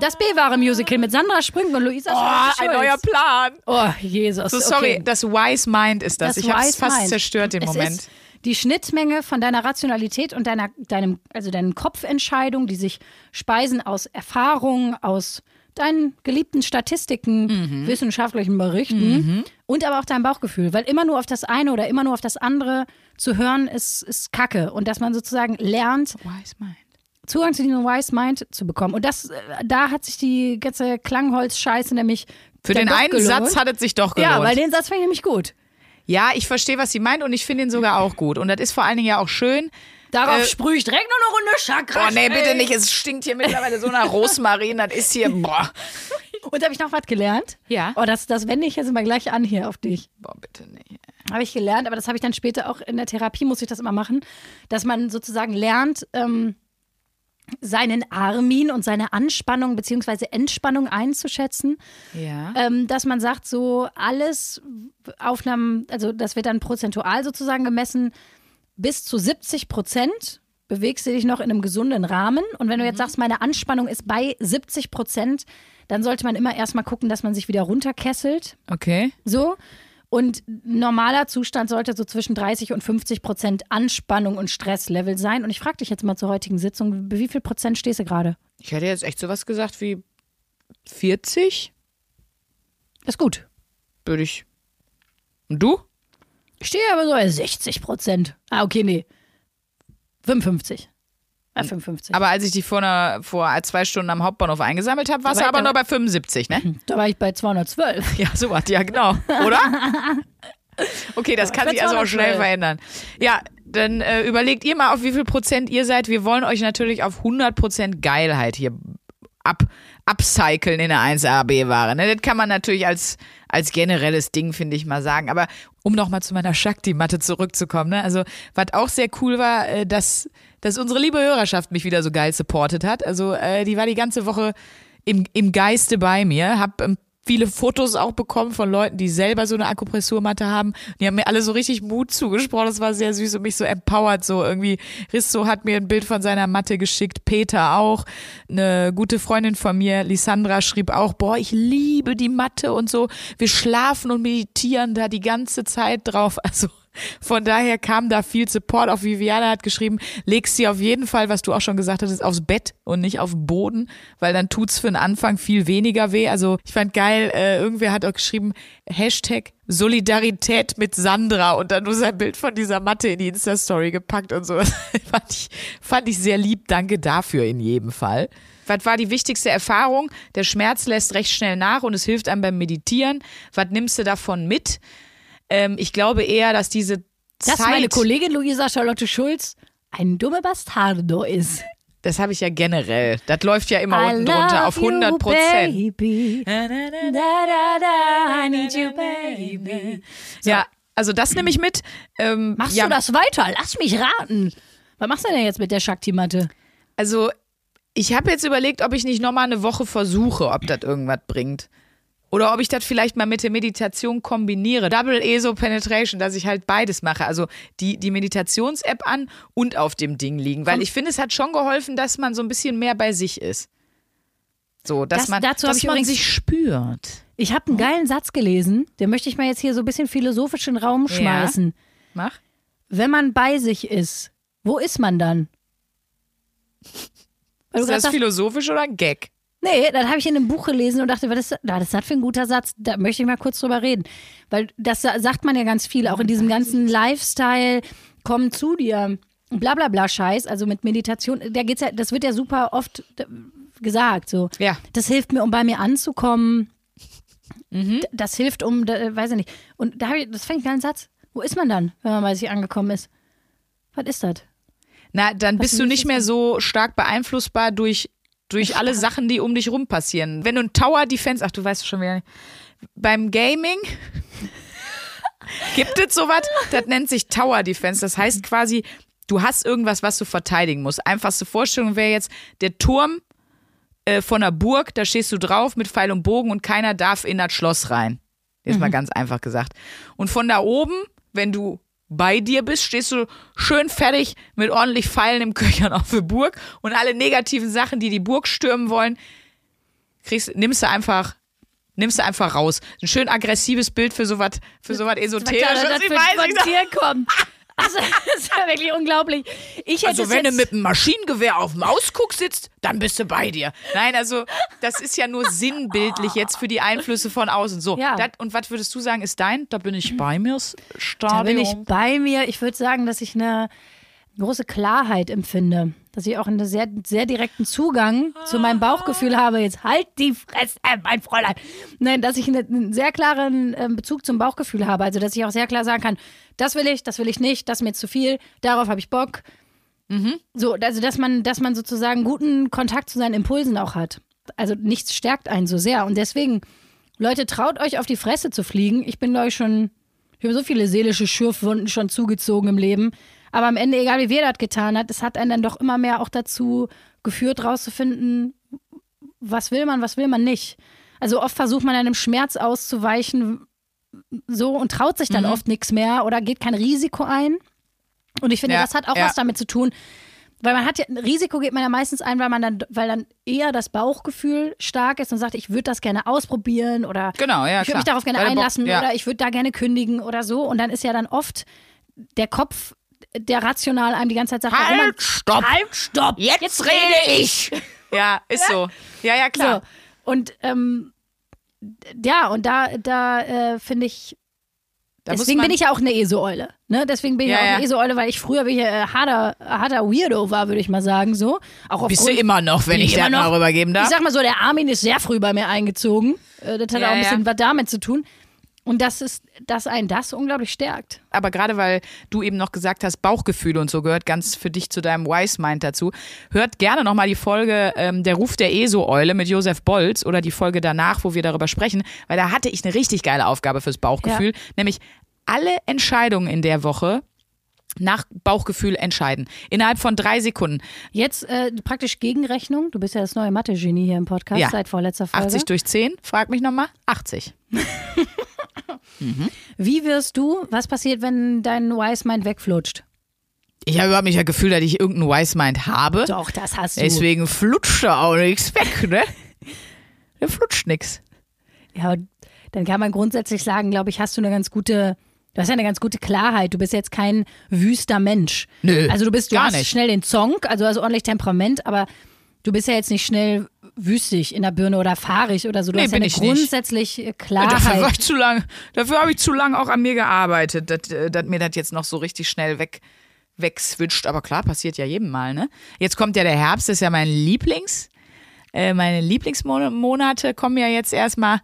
Das B-Ware-Musical mit Sandra Sprüngen und Luisa Oh, ein neuer Plan. Oh, Jesus. So, sorry, okay. das Wise Mind ist das. Das ich habe es fast Mind. zerstört im es Moment. Ist die Schnittmenge von deiner Rationalität und deiner, deinem, also deinen Kopfentscheidungen, die sich speisen aus Erfahrungen, aus deinen geliebten Statistiken, Mhm. wissenschaftlichen Berichten und aber auch deinem Bauchgefühl. Weil immer nur auf das eine oder immer nur auf das andere zu hören, ist, ist Kacke. Und dass man sozusagen lernt. Zugang zu diesem Wise Mind zu bekommen. Und das, äh, da hat sich die ganze Klangholz-Scheiße nämlich Für den einen gelohnt. Satz hat es sich doch gelohnt. Ja, weil den Satz fand ich nämlich gut. Ja, ich verstehe, was sie meint und ich finde ihn sogar auch gut. Und das ist vor allen Dingen ja auch schön. Darauf Äh, sprühe ich direkt nur eine Runde Chakra. Oh nee, bitte nicht. Es stinkt hier mittlerweile so nach Rosmarin. Das ist hier, boah. Und da habe ich noch was gelernt. Ja. Oh, das, das wende ich jetzt immer gleich an hier auf dich. Boah, bitte nicht. Habe ich gelernt, aber das habe ich dann später auch in der Therapie, muss ich das immer machen, dass man sozusagen lernt, ähm, seinen Armin und seine Anspannung bzw. Entspannung einzuschätzen. Ja. ähm, dass man sagt, so alles auf einem, also das wird dann prozentual sozusagen gemessen, bis zu 70 Prozent bewegst du dich noch in einem gesunden Rahmen. Und wenn du Mhm. jetzt sagst, meine Anspannung ist bei 70 Prozent, dann sollte man immer erstmal gucken, dass man sich wieder runterkesselt. Okay. So. Und normaler Zustand sollte so zwischen 30 und 50 Prozent Anspannung und Stresslevel sein. Und ich frage dich jetzt mal zur heutigen Sitzung, wie viel Prozent stehst du gerade? Ich hätte jetzt echt sowas gesagt wie 40, Ist gut. würde ich. Und du? Ich stehe aber so bei 60 Prozent. Ah, okay, nee. 55. Ah, 55. Aber als ich die vor, einer, vor zwei Stunden am Hauptbahnhof eingesammelt habe, warst du Aber- nur bei 75, ne? da war ich bei 212. Ja, so was, ja, genau. Oder? Okay, das kann sich also auch schnell 212. verändern. Ja, dann äh, überlegt ihr mal, auf wie viel Prozent ihr seid. Wir wollen euch natürlich auf 100 Prozent Geilheit hier ab, upcyclen in der 1AB-Ware. Ne? Das kann man natürlich als, als generelles Ding, finde ich mal sagen. Aber um nochmal zu meiner Shakti-Matte zurückzukommen, ne? also was auch sehr cool war, äh, dass, dass unsere liebe Hörerschaft mich wieder so geil supportet hat. Also äh, die war die ganze Woche im, im Geiste bei mir, hab ähm, viele Fotos auch bekommen von Leuten, die selber so eine Akupressurmatte haben. Die haben mir alle so richtig Mut zugesprochen. Das war sehr süß und mich so empowert. So irgendwie, Risto hat mir ein Bild von seiner Matte geschickt, Peter auch. Eine gute Freundin von mir, Lisandra, schrieb auch, boah, ich liebe die Matte und so. Wir schlafen und meditieren da die ganze Zeit drauf. Also von daher kam da viel Support. Auch Viviana hat geschrieben, legst sie auf jeden Fall, was du auch schon gesagt hattest, aufs Bett und nicht auf den Boden, weil dann tut's für den Anfang viel weniger weh. Also ich fand geil, äh, irgendwer hat auch geschrieben, Hashtag Solidarität mit Sandra und dann nur sein Bild von dieser Matte in die Insta-Story gepackt und so. fand, ich, fand ich sehr lieb. Danke dafür in jedem Fall. Was war die wichtigste Erfahrung? Der Schmerz lässt recht schnell nach und es hilft einem beim Meditieren. Was nimmst du davon mit? Ähm, ich glaube eher, dass diese Dass Zeit, meine Kollegin Luisa Charlotte Schulz ein dummer Bastardo ist. das habe ich ja generell. Das läuft ja immer I unten drunter auf love you, 100 Prozent. Ja, also das nehme ich mit. Ähm, Machst ja, du das weiter? Lass mich raten. Was machst du denn jetzt mit der Shakti-Matte? Also ich habe jetzt überlegt, ob ich nicht nochmal eine Woche versuche, ob das irgendwas bringt. Oder ob ich das vielleicht mal mit der Meditation kombiniere. Double ESO Penetration, dass ich halt beides mache. Also die, die Meditations-App an und auf dem Ding liegen. Weil ich finde, es hat schon geholfen, dass man so ein bisschen mehr bei sich ist. So, dass Das- man, dazu dass ich man sich spürt. Ich habe einen geilen Satz gelesen, den möchte ich mal jetzt hier so ein bisschen philosophisch in den Raum Ja. schmeißen. Mach. Wenn man bei sich ist, wo ist man dann? Ist das sagst, philosophisch oder ein Gag? Nee, das habe ich in einem Buch gelesen und dachte, was ist, das ist das für ein guter Satz? Da möchte ich mal kurz drüber reden. Weil das sa- sagt man ja ganz viel, auch in diesem ganzen Lifestyle, komm zu dir, bla bla bla Scheiß, also mit Meditation, da geht's ja, das wird ja super oft d- gesagt, so. Ja. Das hilft mir, um bei mir anzukommen. Mhm. Das hilft, um, da, weiß ich nicht. Und da hab ich, das fängt ein Satz. Wo ist man dann, wenn man bei sich angekommen ist? Was ist das? Na, dann bist du nicht mehr so stark beeinflussbar durch, durch alle Sachen, die um dich rum passieren. Wenn du ein Tower Defense, ach, du weißt schon wieder. Beim Gaming gibt es sowas, das nennt sich Tower Defense. Das heißt quasi, du hast irgendwas, was du verteidigen musst. Einfachste Vorstellung wäre jetzt der Turm äh, von einer Burg, da stehst du drauf mit Pfeil und Bogen und keiner darf in das Schloss rein. Jetzt mal ganz einfach gesagt. Und von da oben, wenn du bei dir bist, stehst du schön fertig mit ordentlich Pfeilen im Köchern auf der Burg und alle negativen Sachen, die die Burg stürmen wollen, kriegst, nimmst du einfach, nimmst du einfach raus. Ein schön aggressives Bild für sowas, für sowas esoterisches. Ich für weiß nicht. dir kommt. Also, das ist ja wirklich unglaublich. Also wenn du mit einem Maschinengewehr auf dem Ausguck sitzt, dann bist du bei dir. Nein, also das ist ja nur sinnbildlich jetzt für die Einflüsse von außen. So, Ja. dat, und was würdest du sagen, ist dein? Da bin ich bei mir, Da Stadion. bin ich bei mir. Ich würde sagen, dass ich eine große Klarheit empfinde. Dass ich auch einen sehr, sehr direkten Zugang zu meinem Bauchgefühl habe. Jetzt halt die Fresse, mein Fräulein. Nein, dass ich eine- einen sehr klaren ähm, Bezug zum Bauchgefühl habe. Also, dass ich auch sehr klar sagen kann, das will ich, das will ich nicht, das ist mir jetzt zu viel, darauf habe ich Bock. So, also, dass man, dass man sozusagen guten Kontakt zu seinen Impulsen auch hat. Also, nichts stärkt einen so sehr. Und deswegen, Leute, traut euch auf die Fresse zu fliegen. Ich bin, ich, schon ich habe so viele seelische Schürfwunden schon zugezogen im Leben. Aber am Ende, egal wie wer das getan hat, es hat einen dann doch immer mehr auch dazu geführt, rauszufinden, was will man, was will man nicht. Also oft versucht man einem Schmerz auszuweichen, so und traut sich dann oft nichts mehr oder geht kein Risiko ein. Und ich finde, Ja, das hat auch ja. was damit zu tun, weil man hat ja, ein Risiko geht man ja meistens ein, weil man dann, weil dann eher das Bauchgefühl stark ist und sagt, ich würde das gerne ausprobieren oder Genau, ja, ich würde mich darauf gerne Weil der Bock- einlassen ja. oder ich würde da gerne kündigen oder so. Und dann ist ja dann oft der Kopf, der rational einem die ganze Zeit sagt, warum man, stopp! halt, stopp, Jetzt, rede ich! Ja, ist so. Ja, ja, klar. So. Und ähm, ja, und da, da äh, finde ich, Da deswegen bin ich ja auch eine ESO-Eule. Ne? Deswegen bin ich Ja, auch eine ESO-Eule, weil ich früher wie, äh, harter, harter Weirdo war, würde ich mal sagen. So. Auch Bist du aufgrund- immer noch, wenn ich ich immer mal rübergeben darf? Ich sag mal so, der Armin ist sehr früh bei mir eingezogen. Äh, Das hat Ja, auch ein bisschen ja. was damit zu tun. Und das ist, dass einen das unglaublich stärkt. aber gerade weil du eben noch gesagt hast, Bauchgefühle und so gehört ganz für dich zu deinem Wise Mind dazu. Hört gerne nochmal die Folge ähm, Der Ruf der ESO-Eule mit Josef Bolz oder die Folge danach, wo wir darüber sprechen, weil da hatte ich eine richtig geile Aufgabe fürs Bauchgefühl, nämlich alle Entscheidungen in der Woche nach Bauchgefühl entscheiden. Innerhalb von drei Sekunden. Jetzt äh, praktisch Gegenrechnung. Du bist ja das neue Mathe-Genie hier im Podcast Ja. seit vorletzter Folge. 80 durch 10, frag mich nochmal. 80. Wie wirst du, was passiert, wenn dein Wise Mind wegflutscht? Ich habe überhaupt nicht das Gefühl, dass ich irgendeinen Wise Mind habe. Doch, das hast du. Deswegen flutscht da auch nichts weg, ne? Da flutscht nix. Ja, dann kann man grundsätzlich sagen, glaube ich, hast du eine ganz gute, du hast ja eine ganz gute Klarheit. Du bist jetzt kein wüster Mensch. Nö, Also du bist, du gar hast nicht. schnell den Zonk, also hast ordentlich Temperament, aber du bist ja jetzt nicht schnell wüstig in der Birne oder fahrig oder so. Du Nee, hast ja bin eine nicht. grundsätzlich Dafür war Klarheit. ich zu lang, dafür habe ich zu lang auch an mir gearbeitet, dass, äh, dass mir das jetzt noch so richtig schnell weg, wegswitcht. Aber klar, passiert ja jedem Mal, ne? Jetzt kommt ja der Herbst, das ist ja mein Lieblings. Äh, meine Lieblingsmonate kommen ja jetzt erstmal.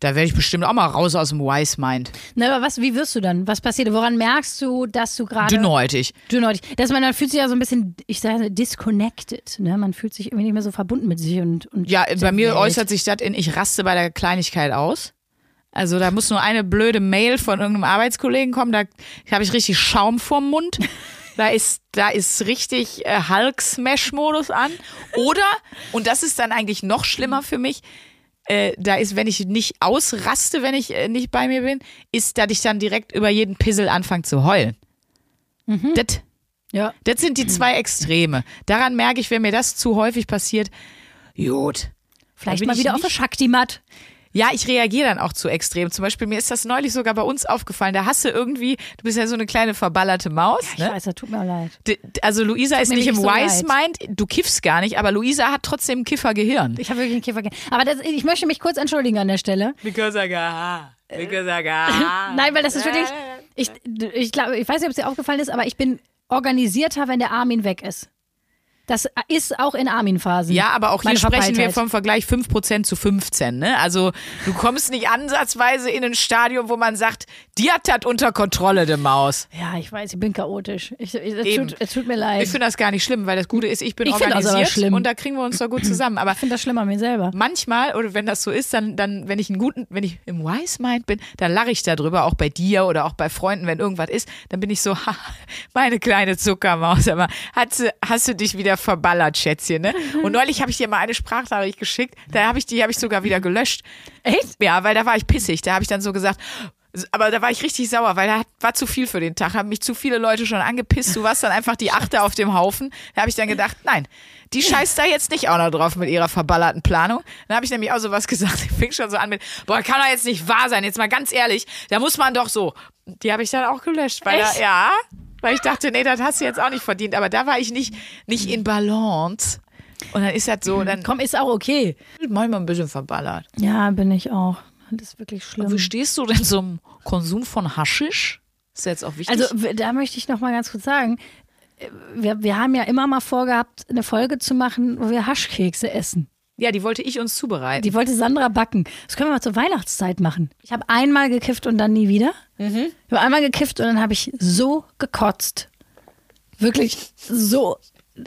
Da werde ich bestimmt auch mal raus aus dem Wise Mind. Na, aber was, wie wirst du dann? Was passiert? Woran merkst du, dass du gerade. Dünnhäutig. Dünnhäutig. Dass man, man fühlt sich ja so ein bisschen, ich sage, disconnected. Ne? Man fühlt sich irgendwie nicht mehr so verbunden mit sich und. und Ja, bei mir Welt. äußert sich das in, ich raste bei der Kleinigkeit aus. Also da muss nur eine blöde Mail von irgendeinem Arbeitskollegen kommen, da habe ich richtig Schaum vorm Mund. Da ist, da ist richtig äh, Hulk-Smash-Modus an. Oder, und das ist dann eigentlich noch schlimmer für mich, äh, da ist, wenn ich nicht ausraste, wenn ich äh, nicht bei mir bin, ist, dass ich dann direkt über jeden Pissel anfange zu heulen. Das, Ja. das sind die zwei Extreme. Daran merke ich, wenn mir das zu häufig passiert, gut. Vielleicht mal wieder auf der Shakti-Mat. Ja, ich reagiere dann auch zu extrem. Zum Beispiel, mir ist das neulich sogar bei uns aufgefallen. Da hast du irgendwie, du bist ja so eine kleine verballerte Maus. Ich Ne? weiß, das tut mir leid. D- Also Luisa ist nicht im so Wise Mind, du kiffst gar nicht, aber Luisa hat trotzdem ein Kiffergehirn. Ich habe wirklich einen Kiffer. ge- Aber das, ich möchte mich kurz entschuldigen an der Stelle. Because I got, because I got. Nein, weil das ist wirklich. Ich, ich, glaube, ich weiß nicht, ob es dir aufgefallen ist, aber ich bin organisierter, wenn der Armin weg ist. Das ist auch in Armin-Phasen. Ja, aber auch hier sprechen wir vom Vergleich 5% zu 15. Ne? Also du kommst nicht ansatzweise in ein Stadium, wo man sagt, die hat das unter Kontrolle, die Maus. Ja, ich weiß, ich bin chaotisch. Ich, ich, es, tut, es tut mir leid. Ich finde das gar nicht schlimm, weil das Gute ist, ich bin Ich organisiert schlimm. und da kriegen wir uns doch gut zusammen. Aber Ich finde das schlimm an mir selber. manchmal, oder wenn das so ist, dann, dann, wenn ich einen guten, wenn ich im Wise Mind bin, dann lache ich darüber, auch bei dir oder auch bei Freunden, wenn irgendwas ist, dann bin ich so, ha, meine kleine Zuckermaus, aber hast, du- hast du dich wieder verballert, Schätzchen, ne? Und neulich habe ich dir mal eine Sprachnachricht geschickt, da habe ich die habe ich sogar wieder gelöscht. Echt? Ja, weil da war ich pissig, da habe ich dann so gesagt, aber da war ich richtig sauer, weil da war zu viel für den Tag, haben mich zu viele Leute schon angepisst, du warst dann einfach die Achte auf dem Haufen. Da habe ich dann gedacht, nein, die scheißt da jetzt nicht auch noch drauf mit ihrer verballerten Planung. Dann habe ich nämlich auch sowas gesagt, ich fing schon so an mit, boah, kann doch jetzt nicht wahr sein, jetzt mal ganz ehrlich, da muss man doch so. Die habe ich dann auch gelöscht, weil da, ja, weil ich dachte, nee, das hast du jetzt auch nicht verdient, aber da war ich nicht, nicht in Balance. Und dann ist das so, dann Komm, ist auch okay. manchmal ein bisschen verballert. Ja, bin ich auch. Das ist wirklich schlimm. Wie stehst du denn zum Konsum von Haschisch? Ist ja jetzt auch wichtig. Also da möchte ich noch mal ganz kurz sagen, äh, wir, wir haben ja immer mal vorgehabt, eine Folge zu machen, wo wir Haschkekse essen. Ja, die wollte ich uns zubereiten. Die wollte Sandra backen. Das können wir mal zur Weihnachtszeit machen. Ich habe einmal gekifft und dann nie wieder. Mhm. Ich habe einmal gekifft und dann habe ich so gekotzt. Wirklich so.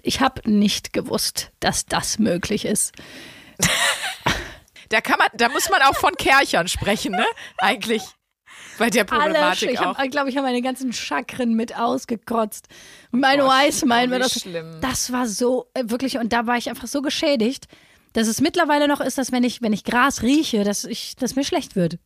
Ich habe nicht gewusst, dass das möglich ist. Da kann man, da muss man auch von Kerchern sprechen, ne? Eigentlich. Bei der Alle, Problematik ich auch. habe, glaube ich, habe meine ganzen Chakren mit ausgekotzt. Mein Mind war wie das. schlimm. Das war so, äh, wirklich, und da war ich einfach so geschädigt, dass es mittlerweile noch ist, dass wenn ich, wenn ich Gras rieche, dass ich, dass mir schlecht wird.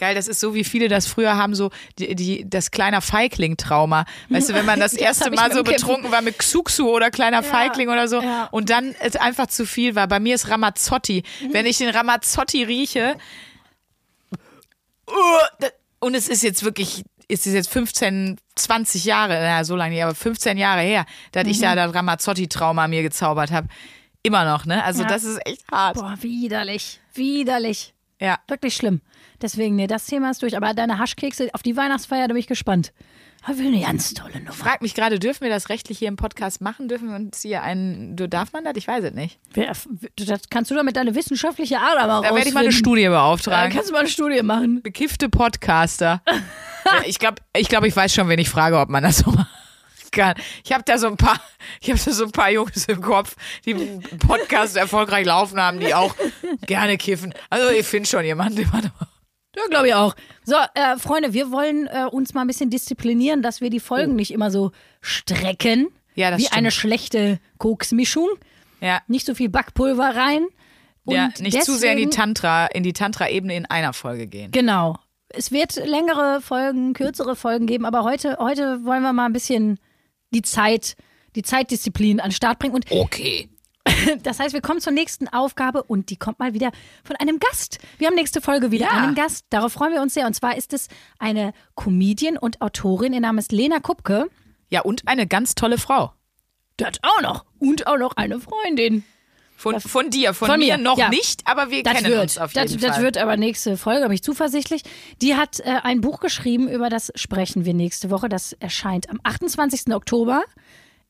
Geil, das ist so, wie viele das früher haben, so die, die, das kleiner Feigling-Trauma. Weißt du, wenn man das Das erste ich Mal so betrunken war mit Xuxu oder kleiner Feigling oder so ja. und dann es einfach zu viel war. Bei mir ist Ramazzotti. Mhm. Wenn ich den Ramazzotti rieche, uh, und es ist jetzt wirklich, es ist jetzt 15, 20 Jahre, na, so lange nicht, aber 15 Jahre her, dass ich Mhm. da das Ramazzotti-Trauma mir gezaubert habe. Immer noch, ne? Also Ja. das ist echt hart. Boah, widerlich. Widerlich. Ja. Wirklich schlimm. Deswegen, nee, das Thema ist durch. Aber deine Haschkekse auf die Weihnachtsfeier, da bin ich gespannt. Da will eine ganz tolle Nummer. Frag mich gerade, dürfen wir das rechtlich hier im Podcast machen? Dürfen wir uns hier einen, du darf man das? Ich weiß es nicht. Wer, das kannst du doch mit deiner wissenschaftlichen Ader mal Da werde ich mal eine. Studie Da beauftragen. kannst du mal eine Studie machen. Bekiffte Podcaster. ich glaube, ich, glaub, ich weiß schon, wen ich frage, ob man das so machen kann. Ich habe da so ein paar, ich habe da so ein paar Jungs im Kopf, die Podcast erfolgreich laufen haben, die auch gerne kiffen. Also ich finde schon jemanden, den man Ja, glaube ich auch. So, äh, Freunde, wir wollen äh, uns mal ein bisschen disziplinieren, dass wir die Folgen nicht immer so strecken. Ja, das Wie stimmt. eine schlechte Koksmischung. ja, Nicht so viel Backpulver rein. Und ja, nicht zu sehr in die deswegen- Tantra, in die Tantra-Ebene in einer Folge gehen. Genau. Es wird längere Folgen, kürzere Folgen geben, aber heute, heute wollen wir mal ein bisschen die Zeit, die Zeitdisziplin an den Start bringen. Und Okay. das heißt, wir kommen zur nächsten Aufgabe und die kommt mal wieder von einem Gast. Wir haben nächste Folge wieder Ja. einen Gast. Darauf freuen wir uns sehr. Und zwar ist es eine Comedian und Autorin. Ihr Name ist Lena Kupke. Ja, und eine ganz tolle Frau. Das auch noch. Und auch noch eine Freundin. Von, von dir, von, Von mir, mir, noch ja. nicht, aber wir Das kennen wird, uns auf das, jeden das Fall. wird aber nächste Folge, bin ich zuversichtlich. Die hat äh, ein Buch geschrieben, über das sprechen wir nächste Woche. Das erscheint am 28. Oktober.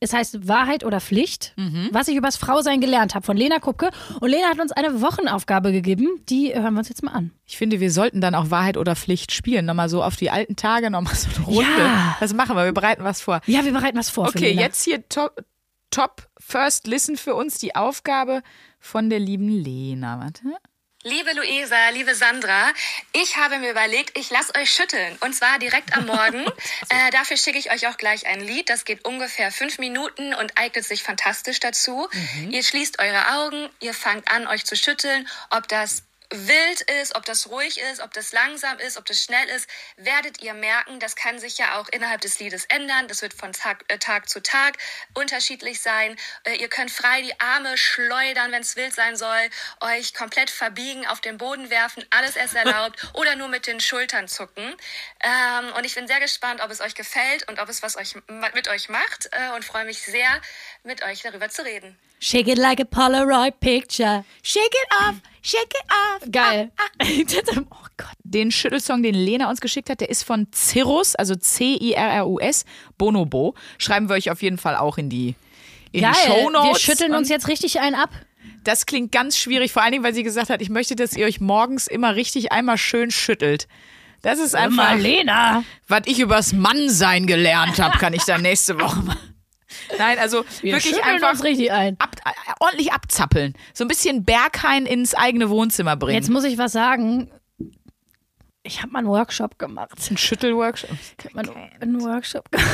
Es heißt Wahrheit oder Pflicht, Mhm. was ich übers Frausein gelernt habe von Lena Kupke. Und Lena hat uns eine Wochenaufgabe gegeben, die hören wir uns jetzt mal an. Ich finde, wir sollten dann auch Wahrheit oder Pflicht spielen. Nochmal so auf die alten Tage, nochmal so eine Runde. Ja. Das machen wir, wir bereiten was vor. Ja, wir bereiten was vor. Okay, jetzt hier top, top First Listen für uns die Aufgabe von der lieben Lena. Warte. Liebe Luisa, liebe Sandra, ich habe mir überlegt, ich lasse euch schütteln. Und zwar direkt am Morgen. äh, dafür schicke ich euch auch gleich ein Lied. Das geht ungefähr fünf Minuten und eignet sich fantastisch dazu. Ihr schließt eure Augen, ihr fangt an, euch zu schütteln. Ob das wild ist, ob das ruhig ist, ob das langsam ist, ob das schnell ist, werdet ihr merken, das kann sich ja auch innerhalb des Liedes ändern. Das wird von Tag, äh, Tag zu Tag unterschiedlich sein. Äh, ihr könnt frei die Arme schleudern, wenn es wild sein soll, euch komplett verbiegen, auf den Boden werfen, alles ist erlaubt oder nur mit den Schultern zucken. Ähm, und ich bin sehr gespannt, ob es euch gefällt und ob es was euch mit euch macht äh, und freue mich sehr, mit euch darüber zu reden. Shake it like a Polaroid picture. Shake it off, shake it off. Geil. oh Gott. Den Schüttelsong, den Lena uns geschickt hat, der ist von Cirrus, also C-I-R-R-U-S, Bonobo. Schreiben wir euch auf jeden Fall auch in die, in Geil. die Shownotes. Wir schütteln uns jetzt richtig einen ab. Das klingt ganz schwierig, vor allen Dingen, weil sie gesagt hat, ich möchte, dass ihr euch morgens immer richtig einmal schön schüttelt. Das ist einfach, Lena. was ich übers Mannsein gelernt habe, kann ich dann nächste Woche machen. Nein, also Wir wirklich einfach richtig ein. ab, äh, ordentlich abzappeln. So ein bisschen Berghain ins eigene Wohnzimmer bringen. Jetzt muss ich was sagen. Ich habe mal einen Workshop gemacht. ein Schüttelworkshop. Ich habe mal einen Workshop gemacht.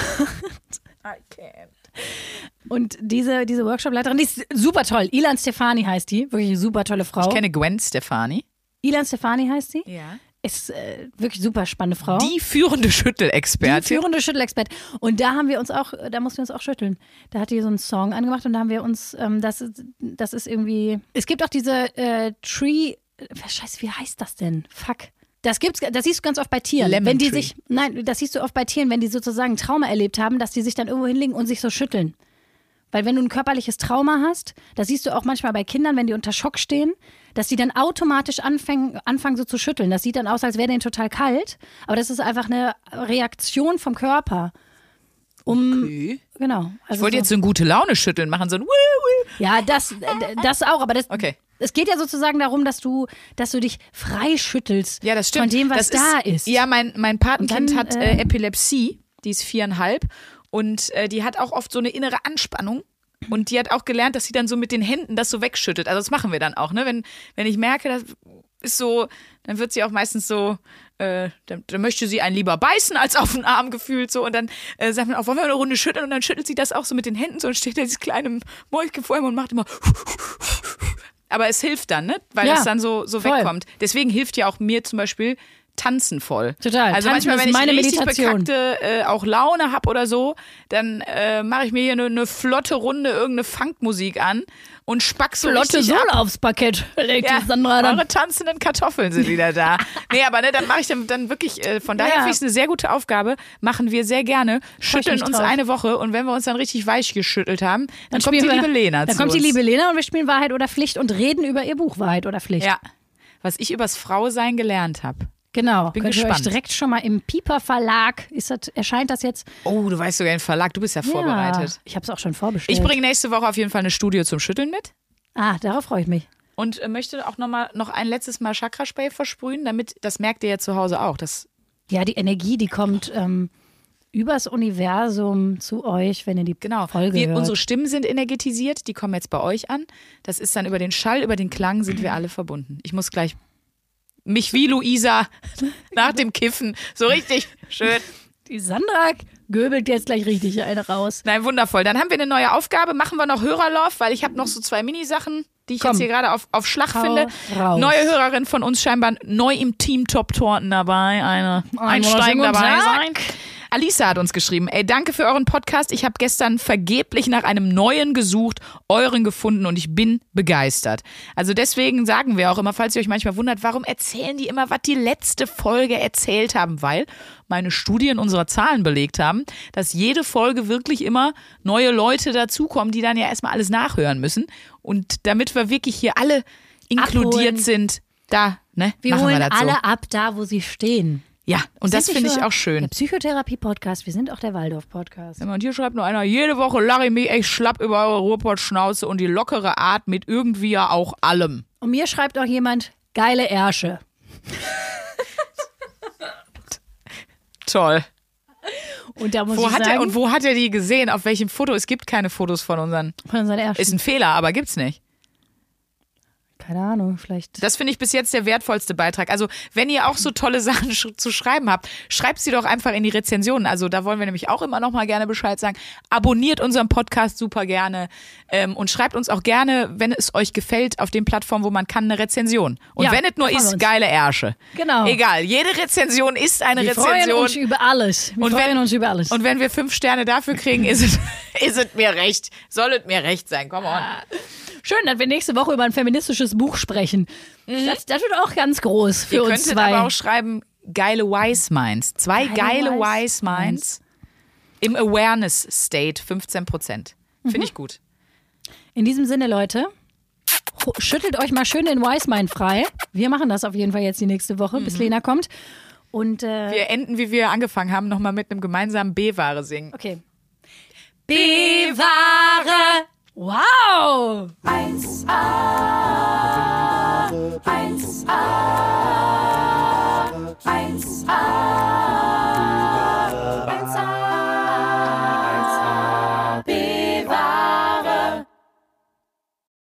Und diese, diese Workshopleiterin, die ist super toll. Ilan Stefani heißt die. Wirklich eine super tolle Frau. Ich kenne Gwen Stefani. Ilan Stefani heißt sie. Ja. Ist äh, wirklich super spannende Frau. Die führende Die Schüttelexpertin. führende Schüttelexpert. Und da haben wir uns auch, da mussten wir uns auch schütteln. Da hat die so einen Song angemacht und da haben wir uns, ähm, das, ist, das ist irgendwie. Es gibt auch diese äh, Tree. äh, Scheiße, wie heißt das denn? Fuck. Das gibt's, das siehst du ganz oft bei Tieren. Lemon wenn die Tree. sich, nein, das siehst du oft bei Tieren, wenn die sozusagen Trauma erlebt haben, dass die sich dann irgendwo hinlegen und sich so schütteln. Weil wenn du ein körperliches Trauma hast, das siehst du auch manchmal bei Kindern, wenn die unter Schock stehen, dass die dann automatisch anfangen, anfangen so zu schütteln. Das sieht dann aus, als wäre denen total kalt, aber das ist einfach eine Reaktion vom Körper. Um, Okay. genau. Ich Also wollte so, jetzt so ein gute Laune schütteln machen, so ein ja, das, das auch, aber das, Okay. es geht ja sozusagen darum, dass du, dass du dich frei schüttelst Ja, das stimmt. von dem, was das da ist. Ja, mein, mein Patenkind dann, hat äh, äh, Epilepsie, die ist viereinhalb und äh, die hat auch oft so eine innere Anspannung. Und die hat auch gelernt, dass sie dann so mit den Händen das so wegschüttelt. Also das machen wir dann auch, ne? Wenn, wenn ich merke, das ist so, dann wird sie auch meistens so, äh, dann, dann möchte sie einen lieber beißen als auf den Arm gefühlt so. Und dann äh, sagt man auch, wollen wir eine Runde schütteln? Und dann schüttelt sie das auch so mit den Händen so und steht da dieses kleine Mäulchen vor ihm und macht immer. Aber es hilft dann, ne? Weil Ja, das dann so, so voll. wegkommt. Deswegen hilft ja auch mir zum Beispiel Tanzen voll. Total. Also Tanzen manchmal, wenn ich meine richtig Meditation. bekackte äh, auch Laune hab oder so, dann äh, mache ich mir hier eine ne flotte Runde irgendeine Funkmusik an und spack so Flotte. Sohle aufs Parkett. Legt Ja, die Sandra dann. eure tanzenden Kartoffeln sind wieder da. nee, aber ne, dann mache ich dann, dann wirklich, äh, von daher Ja. finde ich es eine sehr gute Aufgabe. Machen wir sehr gerne. Schütteln uns drauf. eine Woche und wenn wir uns dann richtig weich geschüttelt haben, dann, kommt die wir- liebe Lena Dann kommt die uns. liebe Lena und wir spielen Wahrheit oder Pflicht und reden über ihr Buch Wahrheit oder Pflicht. Ja. Was ich übers Frausein gelernt habe. Genau. Bin Könnt ihr euch gespannt. direkt schon mal im Piper Verlag, ist das, erscheint das jetzt? Oh, du weißt sogar den Verlag, du bist ja Ja, vorbereitet. ich habe es auch schon vorbestellt. Ich bringe nächste Woche auf jeden Fall eine Studie zum Schütteln mit. ah, darauf freue ich mich. Und äh, möchte auch noch mal noch ein letztes Mal Chakraspray versprühen, damit, das merkt ihr ja zu Hause auch. Das, Ja, die Energie, die kommt ähm, übers Universum zu euch, wenn ihr die genau. Folge Wir, hört. unsere Stimmen sind energetisiert, die kommen jetzt bei euch an. Das ist dann über den Schall, über den Klang sind wir alle verbunden. Ich muss gleich mich wie Luisa nach dem Kiffen so richtig schön. die Sandra göbelt jetzt gleich richtig eine raus. Nein, wundervoll. Dann haben wir eine neue Aufgabe. Machen wir noch Hörerlauf, weil ich habe noch so zwei Minisachen, die ich Komm. jetzt hier gerade auf, auf Schlag Hau finde. raus. Neue Hörerin von uns scheinbar neu im Team Top Torten dabei. Eine Einsteigen dabei sein. Alisa hat uns geschrieben, ey, danke für euren Podcast. Ich habe gestern vergeblich nach einem neuen gesucht, euren gefunden und ich bin begeistert. Also deswegen sagen wir auch immer, falls ihr euch manchmal wundert, warum erzählen die immer, was die letzte Folge erzählt haben, weil meine Studien unserer Zahlen belegt haben, dass jede Folge wirklich immer neue Leute dazukommen, die dann ja erstmal alles nachhören müssen. Und damit wir wirklich hier alle inkludiert Abholen. sind, da, ne, Wir machen holen wir das so. alle ab da, wo sie stehen. Ja, und das finde ich auch schön. Der Psychotherapie-Podcast, wir sind auch der Waldorf-Podcast. Und hier schreibt nur einer, jede Woche lache ich mich echt schlapp über eure Ruhrpott-Schnauze und die lockere Art mit irgendwie ja auch allem. Und mir schreibt auch jemand, geile Ärsche. Toll. Und da muss Wo ich hat sagen, er, und wo hat er die gesehen? Auf welchem Foto? Es gibt keine Fotos von unseren. von unseren Ärschen. Ist ein Fehler, aber gibt's nicht. Keine Ahnung, vielleicht. Das finde ich bis jetzt der wertvollste Beitrag. Also, wenn ihr auch so tolle Sachen sch zu schreiben habt, schreibt sie doch einfach in die Rezensionen. Also, da wollen wir nämlich auch immer noch mal gerne Bescheid sagen. Abonniert unseren Podcast super gerne ähm, und schreibt uns auch gerne, wenn es euch gefällt, auf den Plattformen, wo man kann, eine Rezension. Und Ja, wenn es nur freuen wir ist, uns. geile Ärsche. Genau. Egal, jede Rezension ist eine Wir freuen Rezension. uns über alles. Wir Und freuen wenn- uns über alles. Und wenn wir fünf Sterne dafür kriegen, ist es, ist es mir recht. Soll es mir recht sein. Come on. Schön, dass wir nächste Woche über ein feministisches Buch sprechen. Das, das wird auch ganz groß für Ihr uns könntet zwei. aber auch schreiben, geile Wise Minds. Zwei Geile geile, Wise Wise Minds im Awareness State, 15 Prozent. Finde ich gut. In diesem Sinne, Leute, schüttelt euch mal schön den Wise Mind frei. Wir machen das auf jeden Fall jetzt die nächste Woche, bis Lena kommt. Und äh, Wir enden, wie wir angefangen haben, nochmal mit einem gemeinsamen B-Ware singen. okay. Bewahre. Wow! 1a, 1a, 1a.